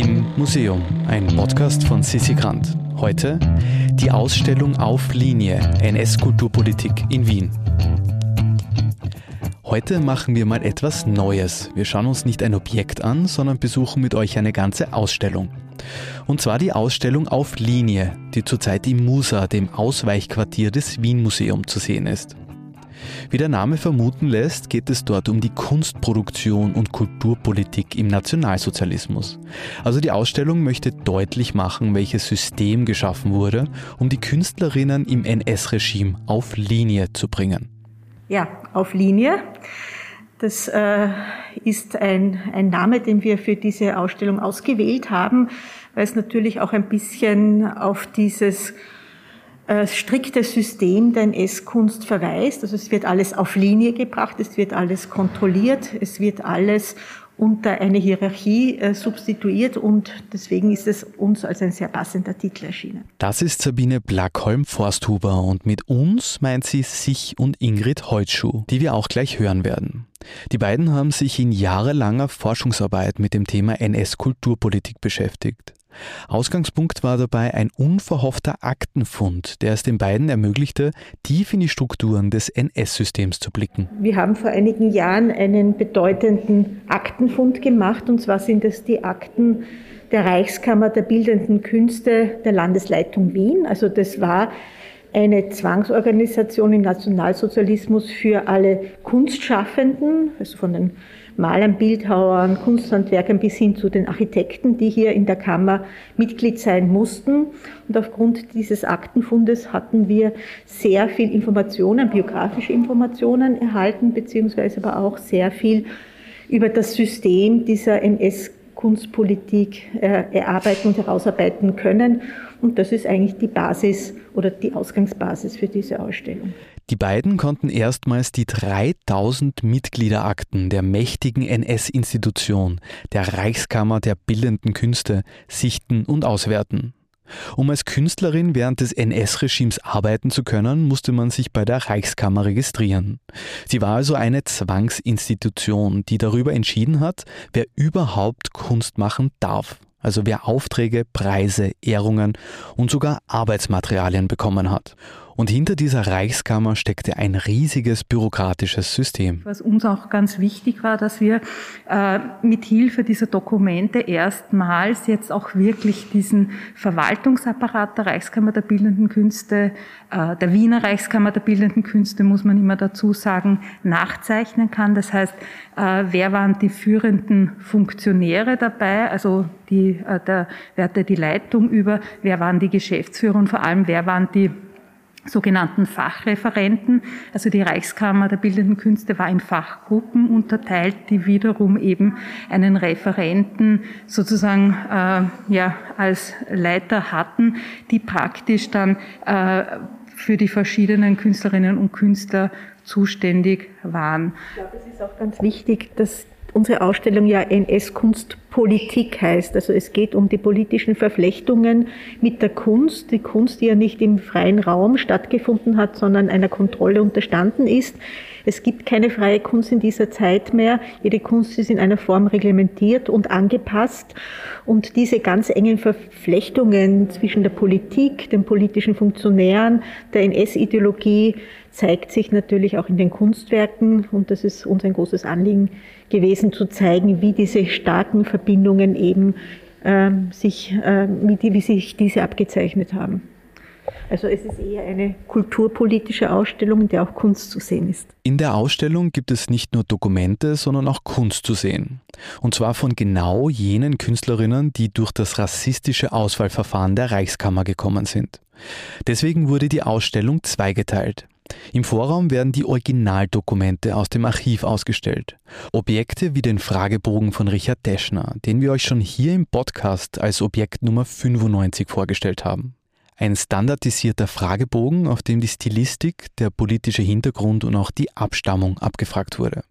Im Museum, ein Podcast von Sissi Grant. Heute die Ausstellung Auf Linie NS-Kulturpolitik in Wien. Heute machen wir mal etwas Neues. Wir schauen uns nicht ein Objekt an, sondern besuchen mit euch eine ganze Ausstellung. Und zwar die Ausstellung Auf Linie, die zurzeit im Musa, dem Ausweichquartier des Wien Museum, zu sehen ist. Wie der Name vermuten lässt, geht es dort um die Kunstproduktion und Kulturpolitik im Nationalsozialismus. Also die Ausstellung möchte deutlich machen, welches System geschaffen wurde, um die Künstlerinnen im NS-Regime auf Linie zu bringen. Ja, auf Linie. Das äh, ist ein, ein Name, den wir für diese Ausstellung ausgewählt haben, weil es natürlich auch ein bisschen auf dieses striktes System der NS-Kunst verweist. Also es wird alles auf Linie gebracht, es wird alles kontrolliert, es wird alles unter eine Hierarchie äh, substituiert und deswegen ist es uns als ein sehr passender Titel erschienen. Das ist Sabine Blackholm-Forsthuber und mit uns meint sie sich und Ingrid Heutschuh, die wir auch gleich hören werden. Die beiden haben sich in jahrelanger Forschungsarbeit mit dem Thema NS-Kulturpolitik beschäftigt. Ausgangspunkt war dabei ein unverhoffter Aktenfund, der es den beiden ermöglichte, tief in die Strukturen des NS-Systems zu blicken. Wir haben vor einigen Jahren einen bedeutenden Aktenfund gemacht, und zwar sind es die Akten der Reichskammer der Bildenden Künste der Landesleitung Wien. Also das war eine Zwangsorganisation im Nationalsozialismus für alle Kunstschaffenden, also von den Malern, Bildhauern, Kunsthandwerkern bis hin zu den Architekten, die hier in der Kammer Mitglied sein mussten. Und aufgrund dieses Aktenfundes hatten wir sehr viel Informationen, biografische Informationen erhalten, beziehungsweise aber auch sehr viel über das System dieser NS- Kunstpolitik äh, erarbeiten und herausarbeiten können. Und das ist eigentlich die Basis oder die Ausgangsbasis für diese Ausstellung. Die beiden konnten erstmals die 3000 Mitgliederakten der mächtigen NS-Institution, der Reichskammer der bildenden Künste, sichten und auswerten. Um als Künstlerin während des NS-Regimes arbeiten zu können, musste man sich bei der Reichskammer registrieren. Sie war also eine Zwangsinstitution, die darüber entschieden hat, wer überhaupt Kunst machen darf. Also wer Aufträge, Preise, Ehrungen und sogar Arbeitsmaterialien bekommen hat. Und hinter dieser Reichskammer steckte ein riesiges bürokratisches System. Was uns auch ganz wichtig war, dass wir äh, mit Hilfe dieser Dokumente erstmals jetzt auch wirklich diesen Verwaltungsapparat der Reichskammer der Bildenden Künste, äh, der Wiener Reichskammer der Bildenden Künste, muss man immer dazu sagen, nachzeichnen kann. Das heißt, äh, wer waren die führenden Funktionäre dabei, also die, äh, der, wer hatte die Leitung über, wer waren die Geschäftsführer und vor allem wer waren die sogenannten Fachreferenten. Also die Reichskammer der Bildenden Künste war in Fachgruppen unterteilt, die wiederum eben einen Referenten sozusagen äh, ja, als Leiter hatten, die praktisch dann äh, für die verschiedenen Künstlerinnen und Künstler zuständig waren. Ich glaube, es ist auch ganz wichtig, dass unsere Ausstellung ja NS-Kunstpolitik heißt. Also es geht um die politischen Verflechtungen mit der Kunst. Die Kunst, die ja nicht im freien Raum stattgefunden hat, sondern einer Kontrolle unterstanden ist. Es gibt keine freie Kunst in dieser Zeit mehr. Jede Kunst ist in einer Form reglementiert und angepasst. Und diese ganz engen Verflechtungen zwischen der Politik, den politischen Funktionären, der NS-Ideologie zeigt sich natürlich auch in den Kunstwerken. Und das ist uns ein großes Anliegen gewesen, zu zeigen, wie diese starken Verbindungen eben äh, sich, äh, wie sich diese abgezeichnet haben. Also es ist eher eine kulturpolitische Ausstellung, in der auch Kunst zu sehen ist. In der Ausstellung gibt es nicht nur Dokumente, sondern auch Kunst zu sehen. Und zwar von genau jenen Künstlerinnen, die durch das rassistische Auswahlverfahren der Reichskammer gekommen sind. Deswegen wurde die Ausstellung zweigeteilt. Im Vorraum werden die Originaldokumente aus dem Archiv ausgestellt. Objekte wie den Fragebogen von Richard Deschner, den wir euch schon hier im Podcast als Objekt Nummer 95 vorgestellt haben. Ein standardisierter Fragebogen, auf dem die Stilistik, der politische Hintergrund und auch die Abstammung abgefragt wurde.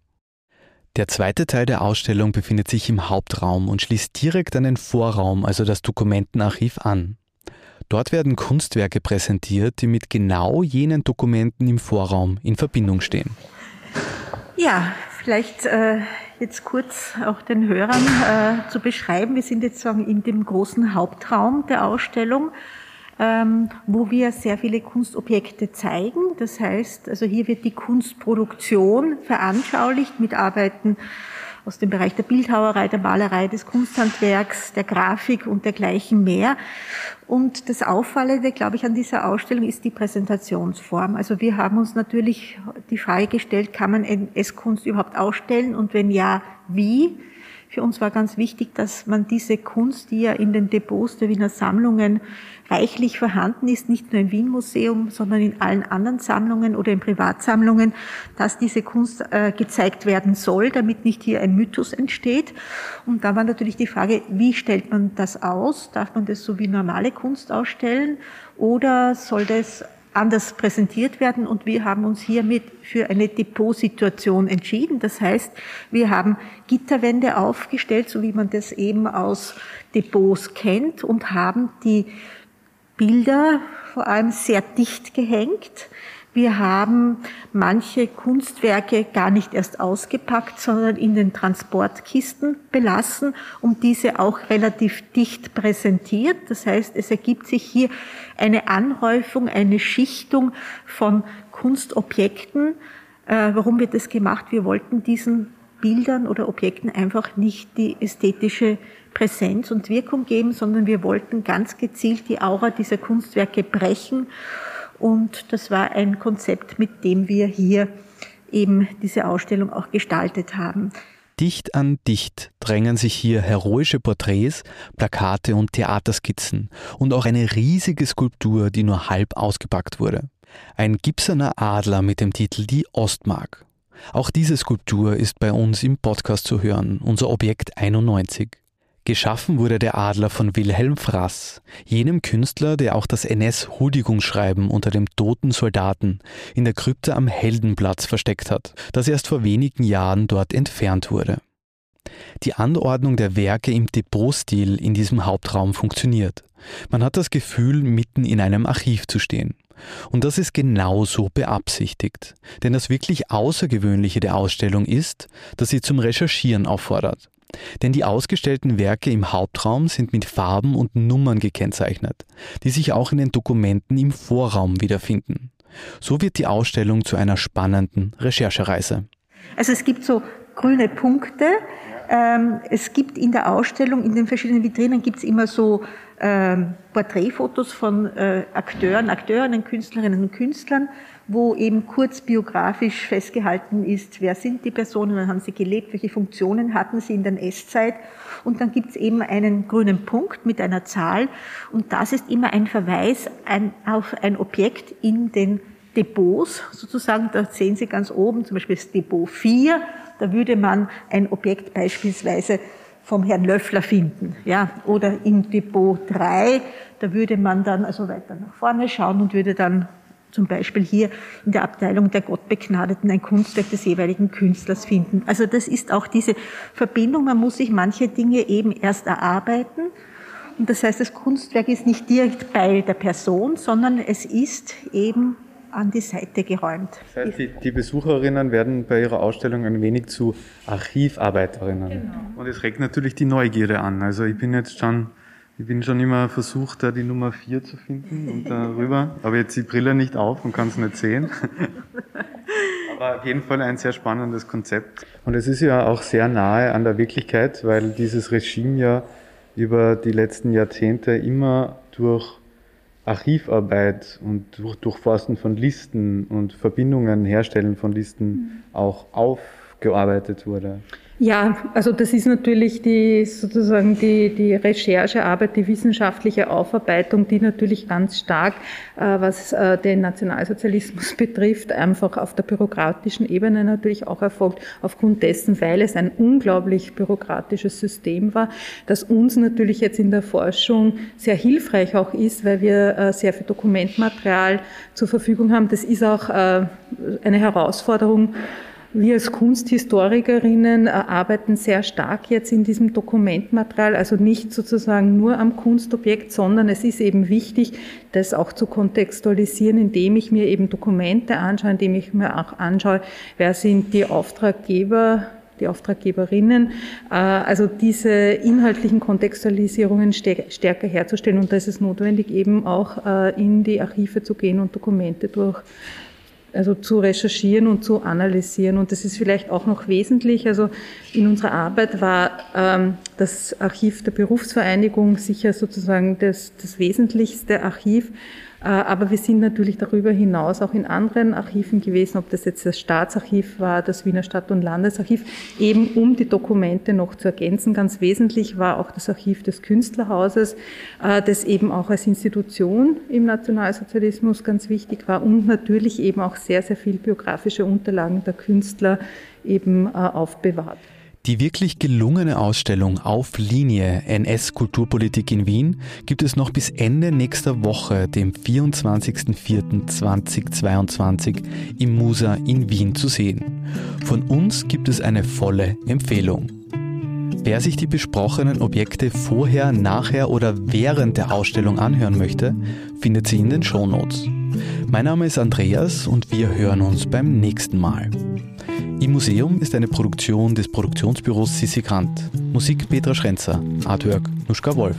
Der zweite Teil der Ausstellung befindet sich im Hauptraum und schließt direkt an den Vorraum, also das Dokumentenarchiv, an. Dort werden Kunstwerke präsentiert, die mit genau jenen Dokumenten im Vorraum in Verbindung stehen. Ja, Vielleicht äh, jetzt kurz auch den Hörern äh, zu beschreiben. Wir sind jetzt sagen in dem großen Hauptraum der Ausstellung, wo wir sehr viele Kunstobjekte zeigen. Das heißt, also hier wird die Kunstproduktion veranschaulicht mit Arbeiten aus dem Bereich der Bildhauerei, der Malerei, des Kunsthandwerks, der Grafik und dergleichen mehr. Und das Auffallende, glaube ich, an dieser Ausstellung ist die Präsentationsform. Also wir haben uns natürlich die Frage gestellt, kann man NS-Kunst überhaupt ausstellen und wenn ja, wie? Für uns war ganz wichtig, dass man diese Kunst, die ja in den Depots der Wiener Sammlungen reichlich vorhanden ist, nicht nur im Wien Museum, sondern in allen anderen Sammlungen oder in Privatsammlungen, dass diese Kunst äh, gezeigt werden soll, damit nicht hier ein Mythos entsteht. Und da war natürlich die Frage, wie stellt man das aus? Darf man das so wie normale Kunst ausstellen oder soll das anders präsentiert werden und wir haben uns hiermit für eine Depotsituation entschieden. Das heißt, wir haben Gitterwände aufgestellt, so wie man das eben aus Depots kennt und haben die Bilder vor allem sehr dicht gehängt wir haben manche Kunstwerke gar nicht erst ausgepackt, sondern in den Transportkisten belassen und diese auch relativ dicht präsentiert. Das heißt, es ergibt sich hier eine Anhäufung, eine Schichtung von Kunstobjekten. Äh, warum wird das gemacht? Wir wollten diesen Bildern oder Objekten einfach nicht die ästhetische Präsenz und Wirkung geben, sondern wir wollten ganz gezielt die Aura dieser Kunstwerke brechen und das war ein Konzept, mit dem wir hier eben diese Ausstellung auch gestaltet haben. Dicht an dicht drängen sich hier heroische Porträts, Plakate und Theaterskizzen und auch eine riesige Skulptur, die nur halb ausgepackt wurde. Ein gipsener Adler mit dem Titel Die Ostmark. Auch diese Skulptur ist bei uns im Podcast zu hören, unser Objekt 91. Geschaffen wurde der Adler von Wilhelm Frass, jenem Künstler, der auch das NS-Huldigungsschreiben unter dem toten Soldaten in der Krypta am Heldenplatz versteckt hat, das erst vor wenigen Jahren dort entfernt wurde. Die Anordnung der Werke im Depotstil in diesem Hauptraum funktioniert. Man hat das Gefühl, mitten in einem Archiv zu stehen. Und das ist genauso beabsichtigt. Denn das wirklich Außergewöhnliche der Ausstellung ist, dass sie zum Recherchieren auffordert. Denn die ausgestellten Werke im Hauptraum sind mit Farben und Nummern gekennzeichnet, die sich auch in den Dokumenten im Vorraum wiederfinden. So wird die Ausstellung zu einer spannenden Recherchereise. Also es gibt so grüne Punkte. Ähm, es gibt in der Ausstellung, in den verschiedenen Vitrinen gibt es immer so ähm, Porträtfotos von äh, Akteuren, Akteurinnen, Künstlerinnen und Künstlern wo eben kurz biografisch festgehalten ist, wer sind die Personen, wann haben sie gelebt, welche Funktionen hatten sie in der S-Zeit. Und dann gibt es eben einen grünen Punkt mit einer Zahl und das ist immer ein Verweis auf ein Objekt in den Depots sozusagen. Da sehen Sie ganz oben zum Beispiel das Depot 4, da würde man ein Objekt beispielsweise vom Herrn Löffler finden, ja, oder im Depot 3, da würde man dann also weiter nach vorne schauen und würde dann zum Beispiel hier in der Abteilung der Gottbegnadeten ein Kunstwerk des jeweiligen Künstlers finden. Also das ist auch diese Verbindung. Man muss sich manche Dinge eben erst erarbeiten. Und das heißt, das Kunstwerk ist nicht direkt bei der Person, sondern es ist eben an die Seite geräumt. Das heißt, die, die Besucherinnen werden bei ihrer Ausstellung ein wenig zu Archivarbeiterinnen. Genau. Und es regt natürlich die Neugierde an. Also ich bin jetzt schon ich bin schon immer versucht, da die Nummer 4 zu finden und darüber. Aber jetzt die Brille nicht auf und kann es nicht sehen. Aber auf jeden Fall ein sehr spannendes Konzept. Und es ist ja auch sehr nahe an der Wirklichkeit, weil dieses Regime ja über die letzten Jahrzehnte immer durch Archivarbeit und durch Durchforsten von Listen und Verbindungen herstellen von Listen mhm. auch aufgearbeitet wurde. Ja, also das ist natürlich die sozusagen die, die Recherchearbeit, die wissenschaftliche Aufarbeitung, die natürlich ganz stark, äh, was äh, den Nationalsozialismus betrifft, einfach auf der bürokratischen Ebene natürlich auch erfolgt, aufgrund dessen, weil es ein unglaublich bürokratisches System war, das uns natürlich jetzt in der Forschung sehr hilfreich auch ist, weil wir äh, sehr viel Dokumentmaterial zur Verfügung haben. Das ist auch äh, eine Herausforderung Wir als Kunsthistorikerinnen äh, arbeiten sehr stark jetzt in diesem Dokumentmaterial, also nicht sozusagen nur am Kunstobjekt, sondern es ist eben wichtig, das auch zu kontextualisieren, indem ich mir eben Dokumente anschaue, indem ich mir auch anschaue, wer sind die Auftraggeber, die Auftraggeberinnen, äh, also diese inhaltlichen Kontextualisierungen stärker herzustellen. Und da ist es notwendig, eben auch äh, in die Archive zu gehen und Dokumente durch also zu recherchieren und zu analysieren. Und das ist vielleicht auch noch wesentlich. Also in unserer Arbeit war ähm, das Archiv der Berufsvereinigung sicher sozusagen das, das wesentlichste Archiv. Äh, aber wir sind natürlich darüber hinaus auch in anderen Archiven gewesen, ob das jetzt das Staatsarchiv war, das Wiener Stadt- und Landesarchiv, eben um die Dokumente noch zu ergänzen. Ganz wesentlich war auch das Archiv des Künstlerhauses, äh, das eben auch als Institution im Nationalsozialismus ganz wichtig war und natürlich eben auch sehr, sehr viel biografische Unterlagen der Künstler eben äh, aufbewahrt. Die wirklich gelungene Ausstellung auf Linie NS Kulturpolitik in Wien gibt es noch bis Ende nächster Woche, dem 24.04.2022, im Musa in Wien zu sehen. Von uns gibt es eine volle Empfehlung. Wer sich die besprochenen Objekte vorher, nachher oder während der Ausstellung anhören möchte, findet sie in den Shownotes. Mein Name ist Andreas und wir hören uns beim nächsten Mal. Im Museum ist eine Produktion des Produktionsbüros Sissi Grant. Musik Petra Schrenzer, Artwork Nuschka Wolf.